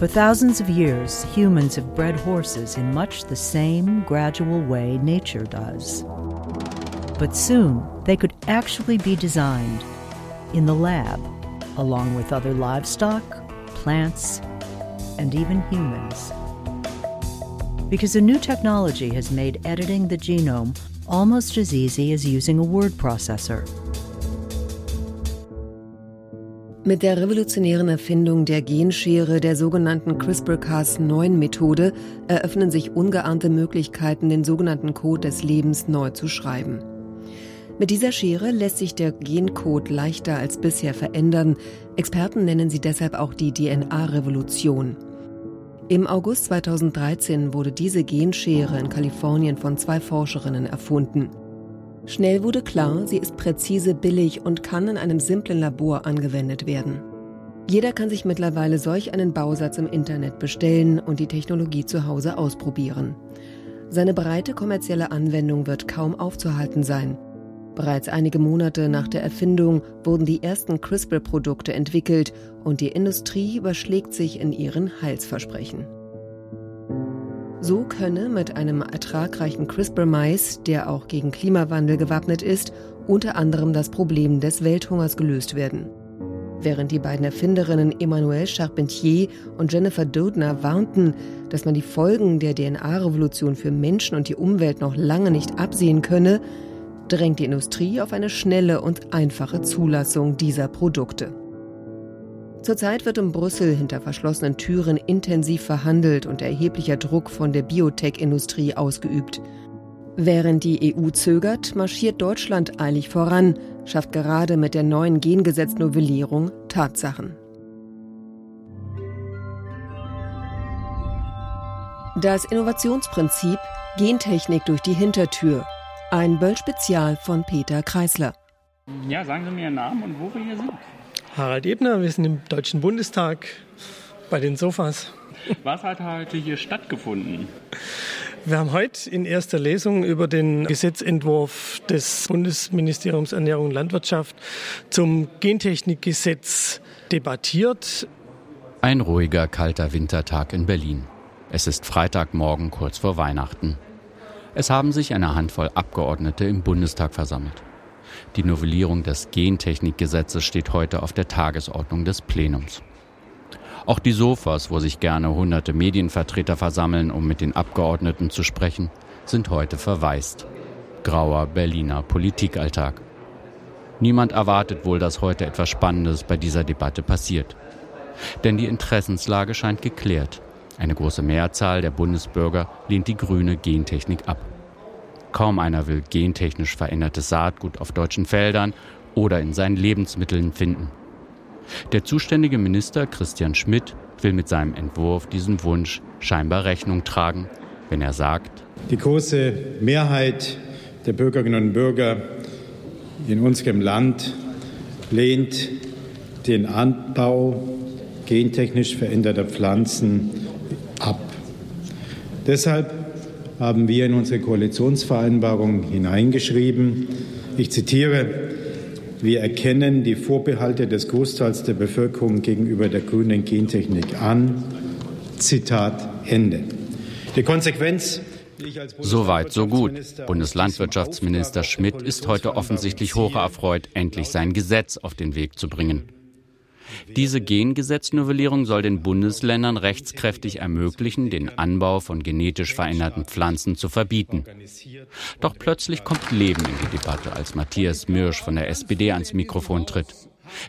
For thousands of years, humans have bred horses in much the same gradual way nature does. But soon, they could actually be designed in the lab, along with other livestock, plants, and even humans. Because a new technology has made editing the genome almost as easy as using a word processor. Mit der revolutionären Erfindung der Genschere, der sogenannten CRISPR-Cas9-Methode, eröffnen sich ungeahnte Möglichkeiten, den sogenannten Code des Lebens neu zu schreiben. Mit dieser Schere lässt sich der Gencode leichter als bisher verändern. Experten nennen sie deshalb auch die DNA-Revolution. Im August 2013 wurde diese Genschere in Kalifornien von zwei Forscherinnen erfunden. Schnell wurde klar, sie ist präzise, billig und kann in einem simplen Labor angewendet werden. Jeder kann sich mittlerweile solch einen Bausatz im Internet bestellen und die Technologie zu Hause ausprobieren. Seine breite kommerzielle Anwendung wird kaum aufzuhalten sein. Bereits einige Monate nach der Erfindung wurden die ersten CRISPR-Produkte entwickelt und die Industrie überschlägt sich in ihren Heilsversprechen. So könne mit einem ertragreichen CRISPR-Mais, der auch gegen Klimawandel gewappnet ist, unter anderem das Problem des Welthungers gelöst werden. Während die beiden Erfinderinnen Emmanuelle Charpentier und Jennifer Doudna warnten, dass man die Folgen der DNA-Revolution für Menschen und die Umwelt noch lange nicht absehen könne, drängt die Industrie auf eine schnelle und einfache Zulassung dieser Produkte. Zurzeit wird in Brüssel hinter verschlossenen Türen intensiv verhandelt und erheblicher Druck von der Biotech-Industrie ausgeübt. Während die EU zögert, marschiert Deutschland eilig voran, schafft gerade mit der neuen Gengesetznovellierung Tatsachen. Das Innovationsprinzip Gentechnik durch die Hintertür. Ein Böll-Spezial von Peter Kreisler. Ja, sagen Sie mir Ihren Namen und wo wir hier sind. Harald Ebner, wir sind im Deutschen Bundestag bei den Sofas. Was hat heute hier stattgefunden? Wir haben heute in erster Lesung über den Gesetzentwurf des Bundesministeriums Ernährung und Landwirtschaft zum Gentechnikgesetz debattiert. Ein ruhiger, kalter Wintertag in Berlin. Es ist Freitagmorgen kurz vor Weihnachten. Es haben sich eine Handvoll Abgeordnete im Bundestag versammelt. Die Novellierung des Gentechnikgesetzes steht heute auf der Tagesordnung des Plenums. Auch die Sofas, wo sich gerne hunderte Medienvertreter versammeln, um mit den Abgeordneten zu sprechen, sind heute verwaist. Grauer Berliner Politikalltag. Niemand erwartet wohl, dass heute etwas Spannendes bei dieser Debatte passiert. Denn die Interessenslage scheint geklärt. Eine große Mehrzahl der Bundesbürger lehnt die grüne Gentechnik ab. Kaum einer will gentechnisch verändertes Saatgut auf deutschen Feldern oder in seinen Lebensmitteln finden. Der zuständige Minister Christian Schmidt will mit seinem Entwurf diesem Wunsch scheinbar Rechnung tragen, wenn er sagt, die große Mehrheit der Bürgerinnen und Bürger in unserem Land lehnt den Anbau gentechnisch veränderter Pflanzen ab. Deshalb haben wir in unsere Koalitionsvereinbarung hineingeschrieben. Ich zitiere, wir erkennen die Vorbehalte des Großteils der Bevölkerung gegenüber der grünen Gentechnik an. Zitat Ende. Die Konsequenz Soweit, so gut. Bundeslandwirtschaftsminister Schmidt ist heute offensichtlich hoch erfreut, endlich sein Gesetz auf den Weg zu bringen. Diese Gengesetznovellierung soll den Bundesländern rechtskräftig ermöglichen, den Anbau von genetisch veränderten Pflanzen zu verbieten. Doch plötzlich kommt Leben in die Debatte, als Matthias Mirsch von der SPD ans Mikrofon tritt.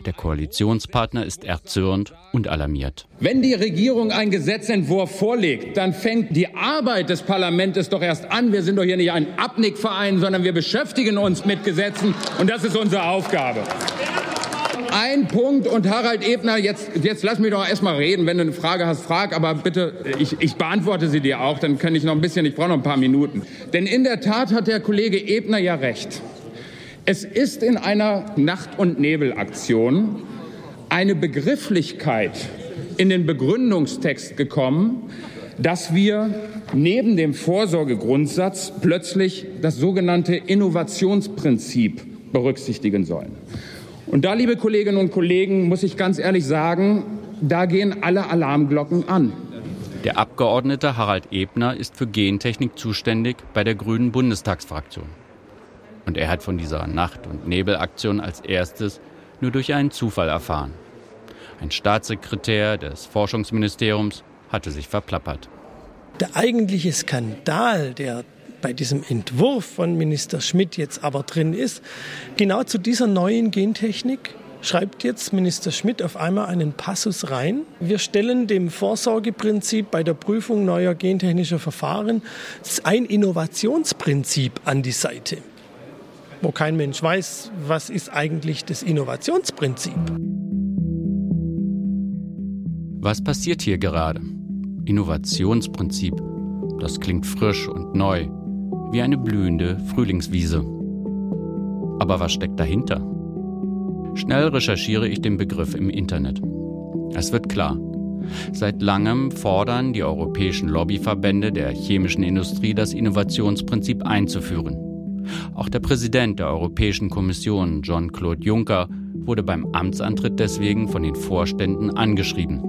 Der Koalitionspartner ist erzürnt und alarmiert. Wenn die Regierung einen Gesetzentwurf vorlegt, dann fängt die Arbeit des Parlaments doch erst an. Wir sind doch hier nicht ein Abnickverein, sondern wir beschäftigen uns mit Gesetzen und das ist unsere Aufgabe ein Punkt und Harald Ebner, jetzt, jetzt lass mich doch erstmal reden. Wenn du eine Frage hast, frag, aber bitte, ich, ich beantworte sie dir auch, dann kann ich noch ein bisschen, ich brauche noch ein paar Minuten. Denn in der Tat hat der Kollege Ebner ja recht. Es ist in einer Nacht- und Nebelaktion eine Begrifflichkeit in den Begründungstext gekommen, dass wir neben dem Vorsorgegrundsatz plötzlich das sogenannte Innovationsprinzip berücksichtigen sollen. Und da, liebe Kolleginnen und Kollegen, muss ich ganz ehrlich sagen, Da gehen alle Alarmglocken an. Der Abgeordnete Harald Ebner ist für Gentechnik zuständig bei der Grünen Bundestagsfraktion. Und er hat von dieser Nacht- und Nebelaktion als erstes nur durch einen Zufall erfahren. Ein Staatssekretär des Forschungsministeriums hatte sich verplappert. Der eigentliche Skandal, der bei diesem Entwurf von Minister Schmidt jetzt aber drin ist, genau zu dieser neuen Gentechnik schreibt jetzt Minister Schmidt auf einmal einen Passus rein. Wir stellen dem Vorsorgeprinzip bei der Prüfung neuer gentechnischer Verfahren ein Innovationsprinzip an die Seite, wo kein Mensch weiß, was ist eigentlich das Innovationsprinzip. Was passiert hier gerade? Innovationsprinzip. Das klingt frisch und neu, wie eine blühende Frühlingswiese. Aber was steckt dahinter? Schnell recherchiere ich den Begriff im Internet. Es wird klar. Seit langem fordern die europäischen Lobbyverbände der chemischen Industrie, das Innovationsprinzip einzuführen. Auch der Präsident der Europäischen Kommission, Jean-Claude Juncker, wurde beim Amtsantritt deswegen von den Vorständen angeschrieben.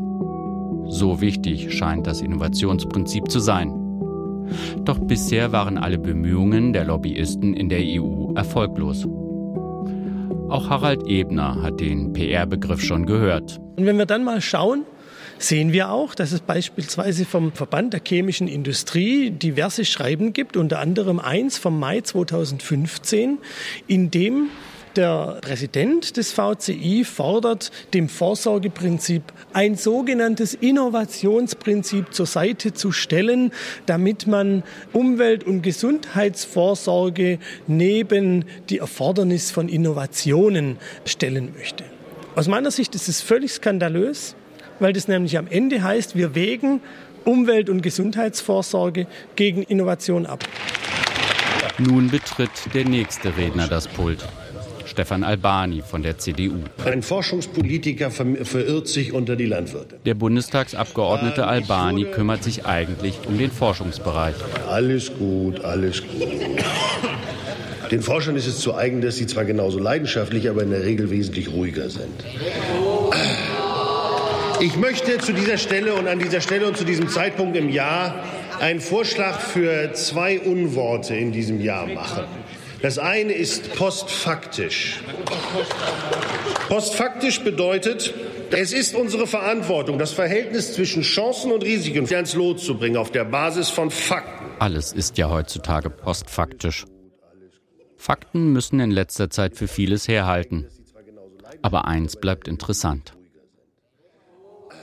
So wichtig scheint das Innovationsprinzip zu sein. Doch bisher waren alle Bemühungen der Lobbyisten in der EU erfolglos. Auch Harald Ebner hat den PR-Begriff schon gehört. Und wenn wir dann mal schauen, sehen wir auch, dass es beispielsweise vom Verband der chemischen Industrie diverse Schreiben gibt, unter anderem eins vom Mai 2015, in dem der Präsident des VCI fordert dem Vorsorgeprinzip ein sogenanntes Innovationsprinzip zur Seite zu stellen, damit man Umwelt- und Gesundheitsvorsorge neben die Erfordernis von Innovationen stellen möchte. Aus meiner Sicht ist es völlig skandalös, weil das nämlich am Ende heißt, wir wägen Umwelt- und Gesundheitsvorsorge gegen Innovation ab. Nun betritt der nächste Redner das Pult. Stefan Albani von der CDU. Ein Forschungspolitiker verirrt sich unter die Landwirte. Der Bundestagsabgeordnete Albani kümmert sich eigentlich um den Forschungsbereich. Alles gut, alles gut. Den Forschern ist es zu eigen, dass sie zwar genauso leidenschaftlich, aber in der Regel wesentlich ruhiger sind. Ich möchte zu dieser Stelle und an dieser Stelle und zu diesem Zeitpunkt im Jahr einen Vorschlag für zwei Unworte in diesem Jahr machen. Das eine ist postfaktisch. Postfaktisch bedeutet, es ist unsere Verantwortung, das Verhältnis zwischen Chancen und Risiken ans Lot zu bringen auf der Basis von Fakten. Alles ist ja heutzutage postfaktisch. Fakten müssen in letzter Zeit für vieles herhalten. Aber eins bleibt interessant.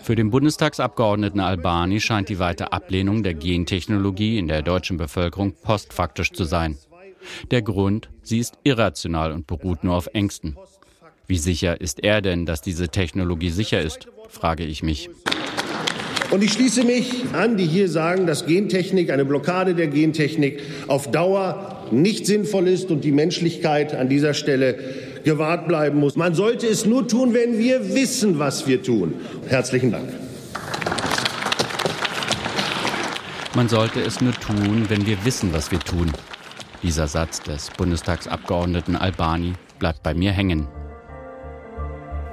Für den Bundestagsabgeordneten Albani scheint die weite Ablehnung der Gentechnologie in der deutschen Bevölkerung postfaktisch zu sein. Der Grund, sie ist irrational und beruht nur auf Ängsten. Wie sicher ist er denn, dass diese Technologie sicher ist, frage ich mich. Und ich schließe mich an, die hier sagen, dass Gentechnik, eine Blockade der Gentechnik auf Dauer nicht sinnvoll ist und die Menschlichkeit an dieser Stelle gewahrt bleiben muss. Man sollte es nur tun, wenn wir wissen, was wir tun. Herzlichen Dank. Man sollte es nur tun, wenn wir wissen, was wir tun. Dieser Satz des Bundestagsabgeordneten Albani bleibt bei mir hängen.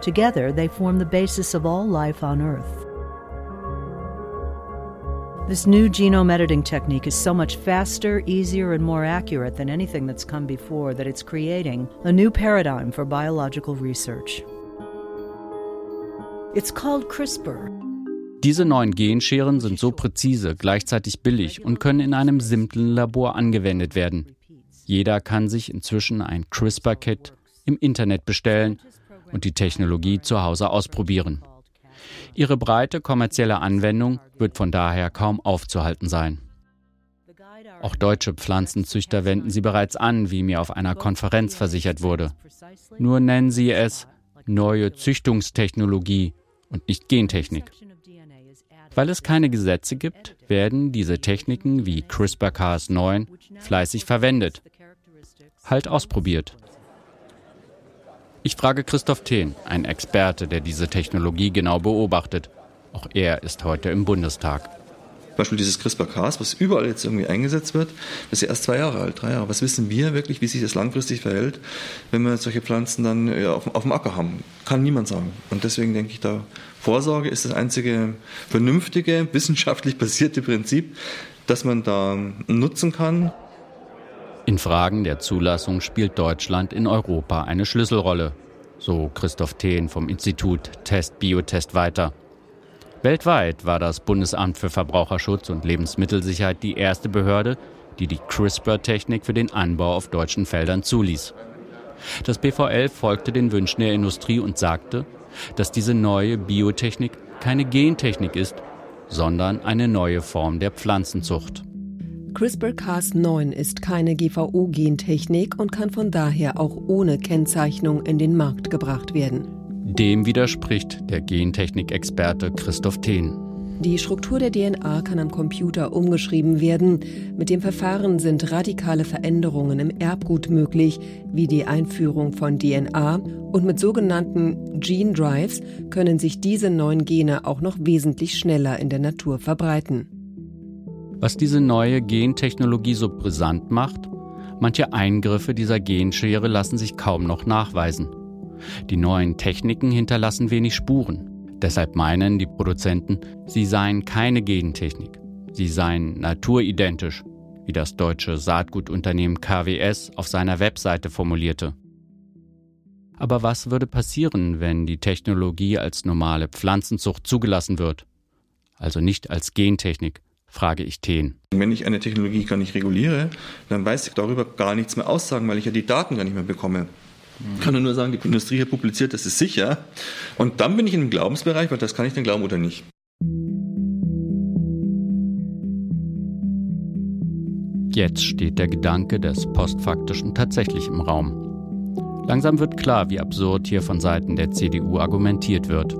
Together they form the basis of all life on Earth. This new genome editing technique is so much faster, easier, and more accurate than anything that's come before that it's creating a new paradigm for biological research. It's called CRISPR. Diese neuen Genscheren sind so präzise, gleichzeitig billig und können in einem simplen Labor angewendet werden. Jeder kann sich inzwischen ein CRISPR-Kit im Internet bestellen und die Technologie zu Hause ausprobieren. Ihre breite kommerzielle Anwendung wird von daher kaum aufzuhalten sein. Auch deutsche Pflanzenzüchter wenden sie bereits an, wie mir auf einer Konferenz versichert wurde. Nur nennen sie es neue Züchtungstechnologie und nicht Gentechnik. Weil es keine Gesetze gibt, werden diese Techniken wie CRISPR-Cas9 fleißig verwendet halt ausprobiert. Ich frage Christoph Thehn, ein Experte, der diese Technologie genau beobachtet. Auch er ist heute im Bundestag. Beispiel dieses CRISPR-Cas, was überall jetzt irgendwie eingesetzt wird, das ist ja erst zwei Jahre alt, drei Jahre. Was wissen wir wirklich, wie sich das langfristig verhält, wenn wir solche Pflanzen dann ja, auf, auf dem Acker haben? Kann niemand sagen. Und deswegen denke ich, da Vorsorge ist das einzige vernünftige, wissenschaftlich basierte Prinzip, das man da nutzen kann. In Fragen der Zulassung spielt Deutschland in Europa eine Schlüsselrolle, so Christoph Thehn vom Institut Test Biotest weiter. Weltweit war das Bundesamt für Verbraucherschutz und Lebensmittelsicherheit die erste Behörde, die die CRISPR-Technik für den Anbau auf deutschen Feldern zuließ. Das BVL folgte den Wünschen der Industrie und sagte, dass diese neue Biotechnik keine Gentechnik ist, sondern eine neue Form der Pflanzenzucht. CRISPR-Cas9 ist keine GVO-Gentechnik und kann von daher auch ohne Kennzeichnung in den Markt gebracht werden. Dem widerspricht der Gentechnik-Experte Christoph Thehn. Die Struktur der DNA kann am Computer umgeschrieben werden. Mit dem Verfahren sind radikale Veränderungen im Erbgut möglich, wie die Einführung von DNA. Und mit sogenannten Gene Drives können sich diese neuen Gene auch noch wesentlich schneller in der Natur verbreiten. Was diese neue Gentechnologie so brisant macht, manche Eingriffe dieser Genschere lassen sich kaum noch nachweisen. Die neuen Techniken hinterlassen wenig Spuren. Deshalb meinen die Produzenten, sie seien keine Gentechnik. Sie seien naturidentisch, wie das deutsche Saatgutunternehmen KWS auf seiner Webseite formulierte. Aber was würde passieren, wenn die Technologie als normale Pflanzenzucht zugelassen wird? Also nicht als Gentechnik, frage ich Thehn. Wenn ich eine Technologie gar nicht reguliere, dann weiß ich darüber gar nichts mehr aussagen, weil ich ja die Daten gar nicht mehr bekomme. Ich kann nur sagen, die Industrie hat publiziert, das ist sicher. Und dann bin ich in dem Glaubensbereich, weil das kann ich denn glauben oder nicht. Jetzt steht der Gedanke des Postfaktischen tatsächlich im Raum. Langsam wird klar, wie absurd hier von Seiten der CDU argumentiert wird.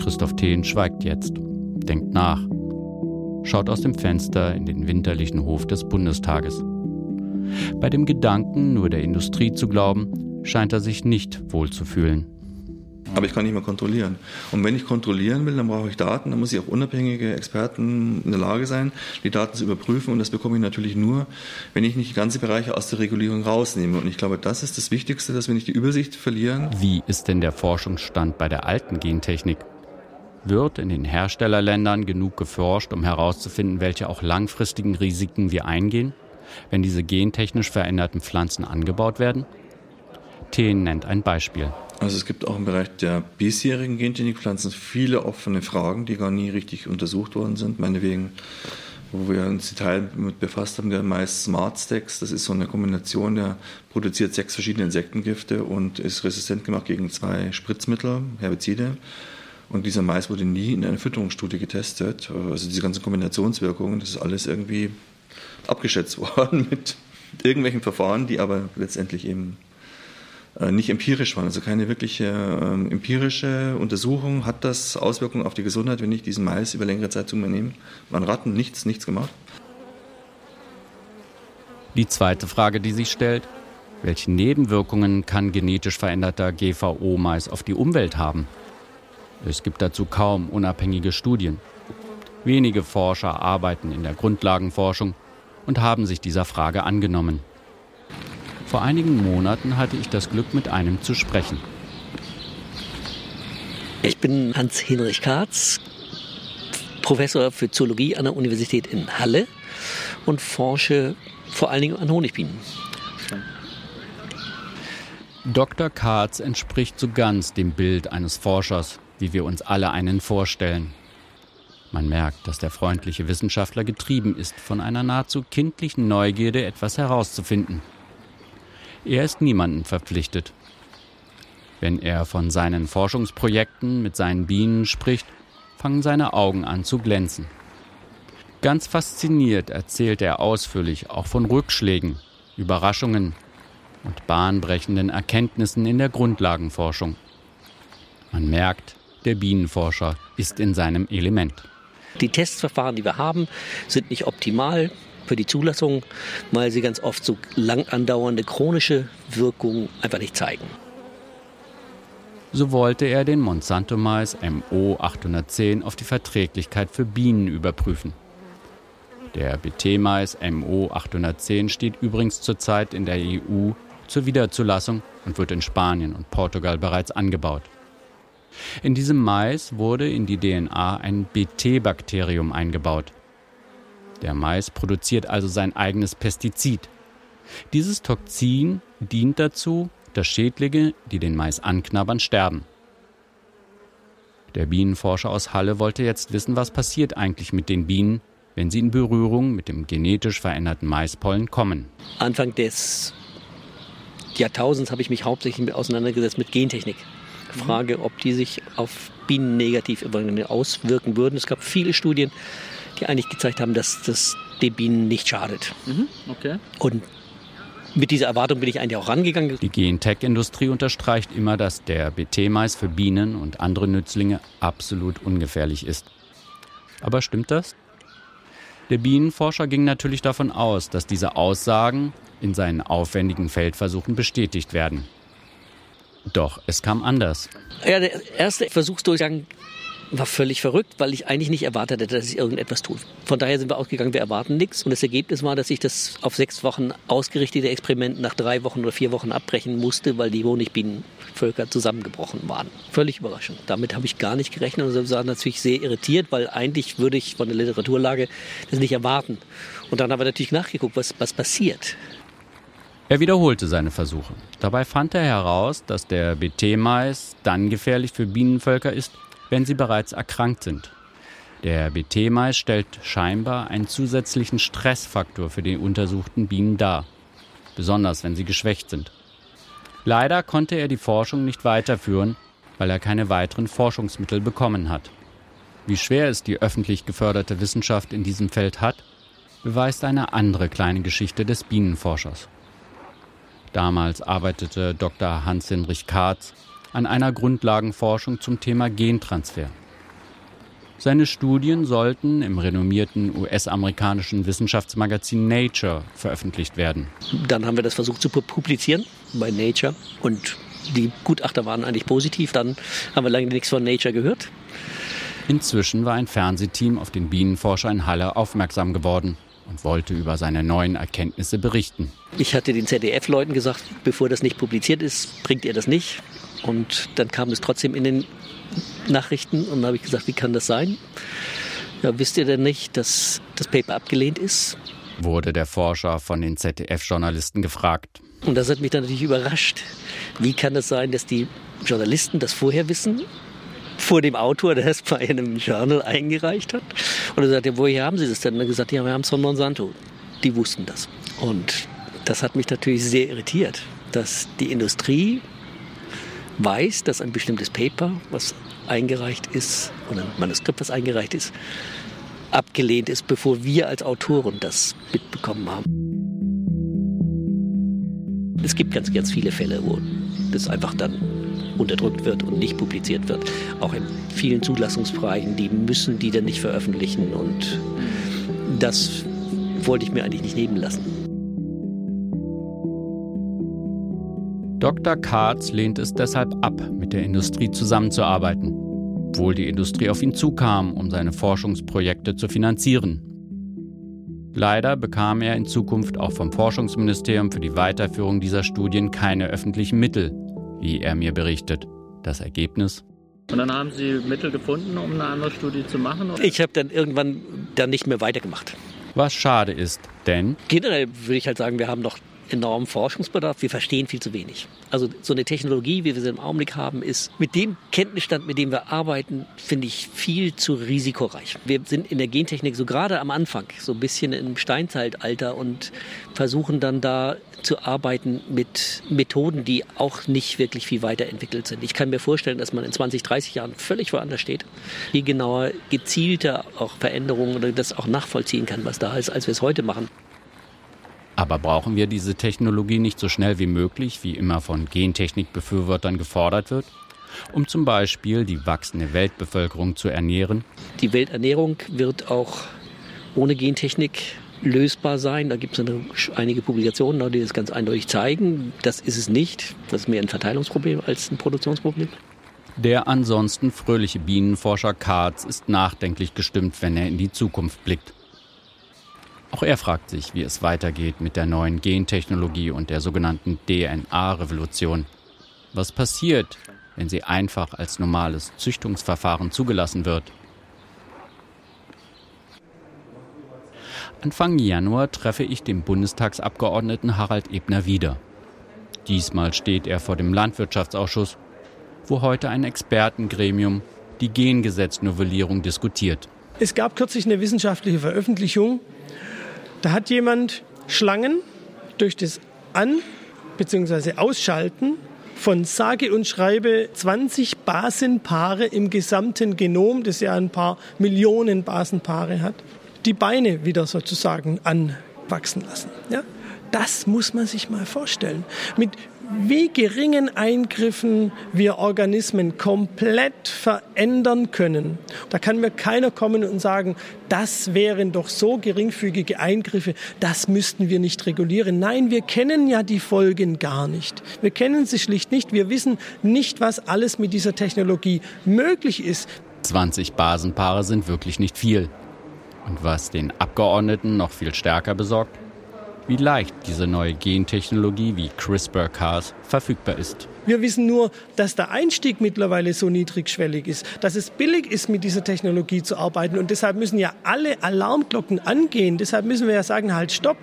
Christoph Thehn schweigt jetzt, denkt nach, schaut aus dem Fenster in den winterlichen Hof des Bundestages. Bei dem Gedanken, nur der Industrie zu glauben, scheint er sich nicht wohlzufühlen. Aber ich kann nicht mehr kontrollieren. Und wenn ich kontrollieren will, dann brauche ich Daten. Dann muss ich auch unabhängige Experten in der Lage sein, die Daten zu überprüfen. Und das bekomme ich natürlich nur, wenn ich nicht ganze Bereiche aus der Regulierung rausnehme. Und ich glaube, das ist das Wichtigste, dass wir nicht die Übersicht verlieren. Wie ist denn der Forschungsstand bei der alten Gentechnik? Wird in den Herstellerländern genug geforscht, um herauszufinden, welche auch langfristigen Risiken wir eingehen? wenn diese gentechnisch veränderten Pflanzen angebaut werden? Thien nennt ein Beispiel. Also es gibt auch im Bereich der bisherigen Gentechnikpflanzen viele offene Fragen, die gar nie richtig untersucht worden sind. Meinetwegen, wo wir uns Detail mit befasst haben, der Mais Smart Stacks, das ist so eine Kombination, der produziert sechs verschiedene Insektengifte und ist resistent gemacht gegen zwei Spritzmittel, Herbizide. Und dieser Mais wurde nie in einer Fütterungsstudie getestet. Also diese ganzen Kombinationswirkungen, das ist alles irgendwie abgeschätzt worden mit irgendwelchen Verfahren, die aber letztendlich eben äh, nicht empirisch waren, also keine wirkliche äh, empirische Untersuchung. Hat das Auswirkungen auf die Gesundheit, wenn ich diesen Mais über längere Zeit zu mir nehme? Man Ratten nichts, nichts gemacht. Die zweite Frage, die sich stellt, welche Nebenwirkungen kann genetisch veränderter GVO-Mais auf die Umwelt haben? Es gibt dazu kaum unabhängige Studien. Wenige Forscher arbeiten in der Grundlagenforschung und haben sich dieser Frage angenommen. Vor einigen Monaten hatte ich das Glück, mit einem zu sprechen. Ich bin Hans-Hinrich Karz, Professor für Zoologie an der Universität in Halle und forsche vor allen Dingen an Honigbienen. Dr. Karz entspricht so ganz dem Bild eines Forschers, wie wir uns alle einen vorstellen. Man merkt, dass der freundliche Wissenschaftler getrieben ist von einer nahezu kindlichen Neugierde, etwas herauszufinden. Er ist niemandem verpflichtet. Wenn er von seinen Forschungsprojekten mit seinen Bienen spricht, fangen seine Augen an zu glänzen. Ganz fasziniert erzählt er ausführlich auch von Rückschlägen, Überraschungen und bahnbrechenden Erkenntnissen in der Grundlagenforschung. Man merkt, der Bienenforscher ist in seinem Element. Die Testverfahren, die wir haben, sind nicht optimal für die Zulassung, weil sie ganz oft so lang andauernde chronische Wirkungen einfach nicht zeigen. So wollte er den Monsanto-Mais MO 810 auf die Verträglichkeit für Bienen überprüfen. Der BT-Mais MO 810 steht übrigens zurzeit in der EU zur Wiederzulassung und wird in Spanien und Portugal bereits angebaut. In diesem Mais wurde in die DNA ein BT-Bakterium eingebaut. Der Mais produziert also sein eigenes Pestizid. Dieses Toxin dient dazu, dass Schädlinge, die den Mais anknabbern, sterben. Der Bienenforscher aus Halle wollte jetzt wissen, was passiert eigentlich mit den Bienen, wenn sie in Berührung mit dem genetisch veränderten Maispollen kommen. Anfang des Jahrtausends habe ich mich hauptsächlich auseinandergesetzt mit Gentechnik. Frage, ob die sich auf Bienen negativ auswirken würden. Es gab viele Studien, die eigentlich gezeigt haben, dass das den Bienen nicht schadet. Mhm, okay. Und mit dieser Erwartung bin ich eigentlich auch rangegangen. Die Gentech-Industrie unterstreicht immer, dass der BT-Mais für Bienen und andere Nützlinge absolut ungefährlich ist. Aber stimmt das? Der Bienenforscher ging natürlich davon aus, dass diese Aussagen in seinen aufwendigen Feldversuchen bestätigt werden. Doch es kam anders. Ja, der erste Versuchsdurchgang war völlig verrückt, weil ich eigentlich nicht erwartet hätte, dass ich irgendetwas tue. Von daher sind wir ausgegangen, wir erwarten nichts. Und das Ergebnis war, dass ich das auf sechs Wochen ausgerichtete Experiment nach drei Wochen oder vier Wochen abbrechen musste, weil die Honigbienenvölker zusammengebrochen waren. Völlig überraschend. Damit habe ich gar nicht gerechnet und war natürlich sehr irritiert, weil eigentlich würde ich von der Literaturlage das nicht erwarten. Und dann haben wir natürlich nachgeguckt, was, was passiert. Er wiederholte seine Versuche. Dabei fand er heraus, dass der BT-Mais dann gefährlich für Bienenvölker ist, wenn sie bereits erkrankt sind. Der BT-Mais stellt scheinbar einen zusätzlichen Stressfaktor für die untersuchten Bienen dar, besonders wenn sie geschwächt sind. Leider konnte er die Forschung nicht weiterführen, weil er keine weiteren Forschungsmittel bekommen hat. Wie schwer es die öffentlich geförderte Wissenschaft in diesem Feld hat, beweist eine andere kleine Geschichte des Bienenforschers. Damals arbeitete Dr. Hans-Hinrich Katz an einer Grundlagenforschung zum Thema Gentransfer. Seine Studien sollten im renommierten US-amerikanischen Wissenschaftsmagazin Nature veröffentlicht werden. Dann haben wir das versucht zu publizieren bei Nature und die Gutachter waren eigentlich positiv. Dann haben wir lange nichts von Nature gehört. Inzwischen war ein Fernsehteam auf den Bienenforscher in Halle aufmerksam geworden und wollte über seine neuen Erkenntnisse berichten. Ich hatte den ZDF-Leuten gesagt, bevor das nicht publiziert ist, bringt ihr das nicht. Und dann kam es trotzdem in den Nachrichten und dann habe ich gesagt, wie kann das sein? Ja, wisst ihr denn nicht, dass das Paper abgelehnt ist? Wurde der Forscher von den ZDF-Journalisten gefragt. Und das hat mich dann natürlich überrascht. Wie kann es das sein, dass die Journalisten das vorher wissen vor dem Autor, der es bei einem Journal eingereicht hat. Und er sagte, woher haben Sie das denn? Und er gesagt, ja, wir haben es von Monsanto. Die wussten das. Und das hat mich natürlich sehr irritiert, dass die Industrie weiß, dass ein bestimmtes Paper, was eingereicht ist, oder ein Manuskript, was eingereicht ist, abgelehnt ist, bevor wir als Autoren das mitbekommen haben. Es gibt ganz, ganz viele Fälle, wo das einfach dann unterdrückt wird und nicht publiziert wird. Auch in vielen Zulassungsbereichen, die müssen die dann nicht veröffentlichen und das wollte ich mir eigentlich nicht nehmen lassen. Dr. Katz lehnt es deshalb ab, mit der Industrie zusammenzuarbeiten, obwohl die Industrie auf ihn zukam, um seine Forschungsprojekte zu finanzieren. Leider bekam er in Zukunft auch vom Forschungsministerium für die Weiterführung dieser Studien keine öffentlichen Mittel, wie er mir berichtet. Das Ergebnis? Und dann haben Sie Mittel gefunden, um eine andere Studie zu machen? Oder? Ich habe dann irgendwann dann nicht mehr weitergemacht. Was schade ist, denn? Generell würde ich halt sagen, wir haben noch enormen Forschungsbedarf. Wir verstehen viel zu wenig. Also so eine Technologie, wie wir sie im Augenblick haben, ist mit dem Kenntnisstand, mit dem wir arbeiten, finde ich viel zu risikoreich. Wir sind in der Gentechnik so gerade am Anfang, so ein bisschen im Steinzeitalter und versuchen dann da zu arbeiten mit Methoden, die auch nicht wirklich viel weiterentwickelt sind. Ich kann mir vorstellen, dass man in 20, 30 Jahren völlig woanders steht, viel genauer, gezielter auch Veränderungen oder das auch nachvollziehen kann, was da ist, als wir es heute machen. Aber brauchen wir diese Technologie nicht so schnell wie möglich, wie immer von Gentechnikbefürwortern gefordert wird? um zum Beispiel die wachsende Weltbevölkerung zu ernähren? Die Welternährung wird auch ohne Gentechnik lösbar sein. Da gibt es einige Publikationen, die das ganz eindeutig zeigen. Das ist es nicht. Das ist mehr ein Verteilungsproblem als ein Produktionsproblem. Der ansonsten fröhliche Bienenforscher Katz ist nachdenklich gestimmt, wenn er in die Zukunft blickt. Auch er fragt sich, wie es weitergeht mit der neuen Gentechnologie und der sogenannten DNA-Revolution. Was passiert, wenn sie einfach als normales Züchtungsverfahren zugelassen wird? Anfang Januar treffe ich den Bundestagsabgeordneten Harald Ebner wieder. Diesmal steht er vor dem Landwirtschaftsausschuss, wo heute ein Expertengremium die Gengesetznovellierung diskutiert. Es gab kürzlich eine wissenschaftliche Veröffentlichung, da hat jemand Schlangen durch das An- bzw. Ausschalten von sage und schreibe 20 Basenpaare im gesamten Genom, das ja ein paar Millionen Basenpaare hat, die Beine wieder sozusagen anwachsen lassen. Ja? Das muss man sich mal vorstellen. Mit wie geringen Eingriffen wir Organismen komplett verändern können. Da kann mir keiner kommen und sagen, das wären doch so geringfügige Eingriffe, das müssten wir nicht regulieren. Nein, wir kennen ja die Folgen gar nicht. Wir kennen sie schlicht nicht. Wir wissen nicht, was alles mit dieser Technologie möglich ist. 20 Basenpaare sind wirklich nicht viel. Und was den Abgeordneten noch viel stärker besorgt, wie leicht diese neue Gentechnologie wie CRISPR-Cas verfügbar ist. Wir wissen nur, dass der Einstieg mittlerweile so niedrigschwellig ist, dass es billig ist, mit dieser Technologie zu arbeiten. Und deshalb müssen ja alle Alarmglocken angehen. Deshalb müssen wir ja sagen, halt, stopp.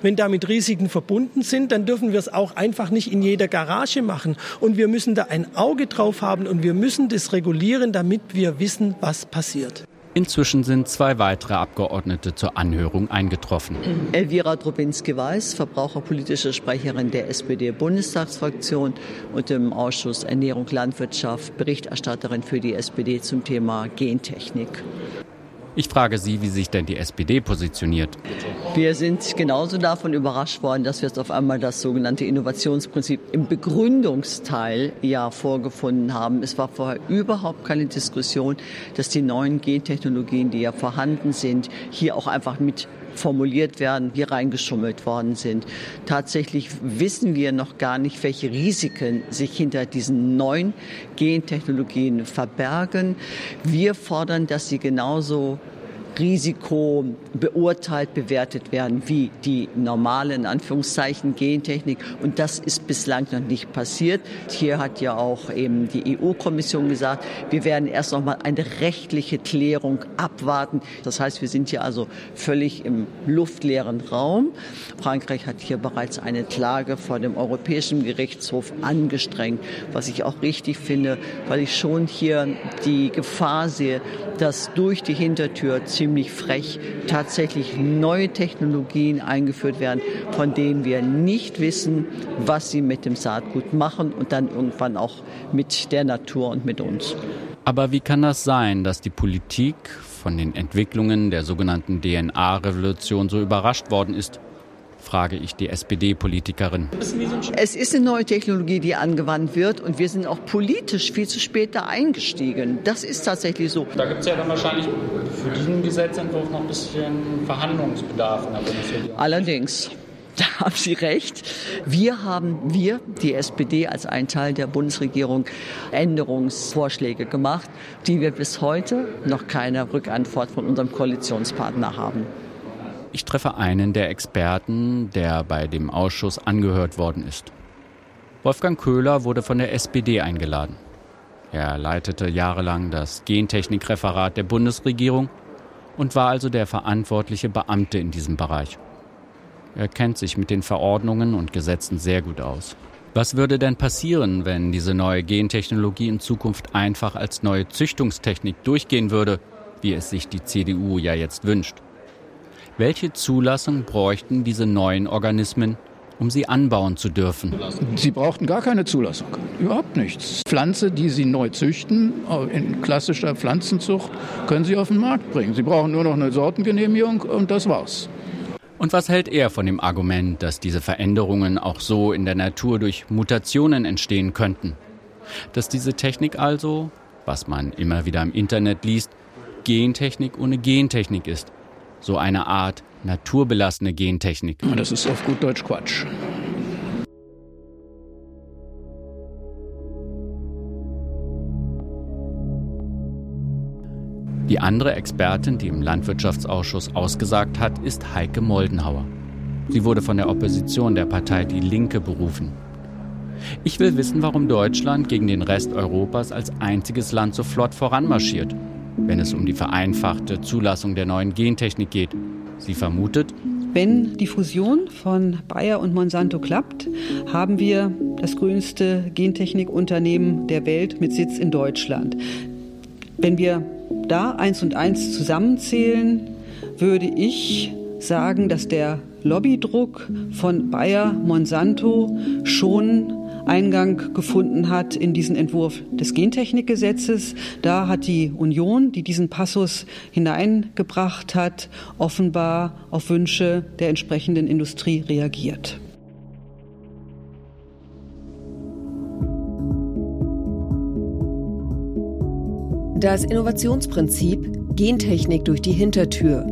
Wenn damit Risiken verbunden sind, dann dürfen wir es auch einfach nicht in jeder Garage machen. Und wir müssen da ein Auge drauf haben und wir müssen das regulieren, damit wir wissen, was passiert. Inzwischen sind zwei weitere Abgeordnete zur Anhörung eingetroffen. Elvira Drobinski-Weiß, verbraucherpolitische Sprecherin der SPD-Bundestagsfraktion und im Ausschuss Ernährung Landwirtschaft Berichterstatterin für die SPD zum Thema Gentechnik. Ich frage Sie, wie sich denn die SPD positioniert. Wir sind genauso davon überrascht worden, dass wir jetzt auf einmal das sogenannte Innovationsprinzip im Begründungsteil ja vorgefunden haben. Es war vorher überhaupt keine Diskussion, dass die neuen Gentechnologien, die ja vorhanden sind, hier auch einfach mit formuliert werden, hier reingeschummelt worden sind. Tatsächlich wissen wir noch gar nicht, welche Risiken sich hinter diesen neuen Gentechnologien verbergen. Wir fordern, dass sie genauso Risiko beurteilt, bewertet werden wie die normale, in Anführungszeichen, Gentechnik. Und das ist bislang noch nicht passiert. Hier hat ja auch eben die EU-Kommission gesagt, wir werden erst noch mal eine rechtliche Klärung abwarten. Das heißt, wir sind hier also völlig im luftleeren Raum. Frankreich hat hier bereits eine Klage vor dem Europäischen Gerichtshof angestrengt, was ich auch richtig finde, weil ich schon hier die Gefahr sehe, dass durch die Hintertür ziemlich frech tatsächlich neue Technologien eingeführt werden, von denen wir nicht wissen, was sie mit dem Saatgut machen und dann irgendwann auch mit der Natur und mit uns. Aber wie kann das sein, dass die Politik von den Entwicklungen der sogenannten DNA-Revolution so überrascht worden ist? Frage ich die SPD-Politikerin. Es ist eine neue Technologie, die angewandt wird und wir sind auch politisch viel zu spät da eingestiegen. Das ist tatsächlich so. Da gibt es ja dann wahrscheinlich für diesen Gesetzentwurf noch ein bisschen Verhandlungsbedarf in der Bundesregierung. Allerdings. Da haben Sie recht. Wir haben, wir, die SPD als ein Teil der Bundesregierung, Änderungsvorschläge gemacht, die wir bis heute noch keine Rückantwort von unserem Koalitionspartner haben. Ich treffe einen der Experten, der bei dem Ausschuss angehört worden ist. Wolfgang Köhler wurde von der SPD eingeladen. Er leitete jahrelang das Gentechnikreferat der Bundesregierung und war also der verantwortliche Beamte in diesem Bereich. Er kennt sich mit den Verordnungen und Gesetzen sehr gut aus. Was würde denn passieren, wenn diese neue Gentechnologie in Zukunft einfach als neue Züchtungstechnik durchgehen würde, wie es sich die CDU ja jetzt wünscht? Welche Zulassung bräuchten diese neuen Organismen, um sie anbauen zu dürfen? Sie brauchten gar keine Zulassung, überhaupt nichts. Pflanze, die Sie neu züchten, in klassischer Pflanzenzucht, können Sie auf den Markt bringen. Sie brauchen nur noch eine Sortengenehmigung und das war's. Und was hält er von dem Argument, dass diese Veränderungen auch so in der Natur durch Mutationen entstehen könnten? Dass diese Technik also, was man immer wieder im Internet liest, Gentechnik ohne Gentechnik ist so eine Art naturbelassene Gentechnik. Das ist auf gut Deutsch Quatsch. Die andere Expertin, die im Landwirtschaftsausschuss ausgesagt hat, ist Heike Moldenhauer. Sie wurde von der Opposition der Partei Die Linke berufen. Ich will wissen, warum Deutschland gegen den Rest Europas als einziges Land so flott voranmarschiert wenn es um die vereinfachte Zulassung der neuen Gentechnik geht. Sie vermutet, wenn die Fusion von Bayer und Monsanto klappt, haben wir das größte Gentechnikunternehmen der Welt mit Sitz in Deutschland. Wenn wir da eins und eins zusammenzählen, würde ich sagen, dass der Lobbydruck von Bayer Monsanto schon Eingang gefunden hat in diesen Entwurf des Gentechnikgesetzes. Da hat die Union, die diesen Passus hineingebracht hat, offenbar auf Wünsche der entsprechenden Industrie reagiert. Das Innovationsprinzip Gentechnik durch die Hintertür.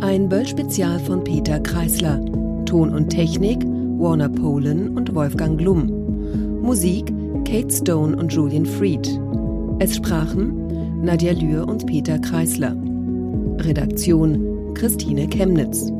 Ein Böll-Spezial von Peter Kreisler. Ton und Technik Warner Polen und Wolfgang Glum. Musik Kate Stone und Julian Fried. Es sprachen Nadja Lühr und Peter Kreisler. Redaktion Christine Chemnitz.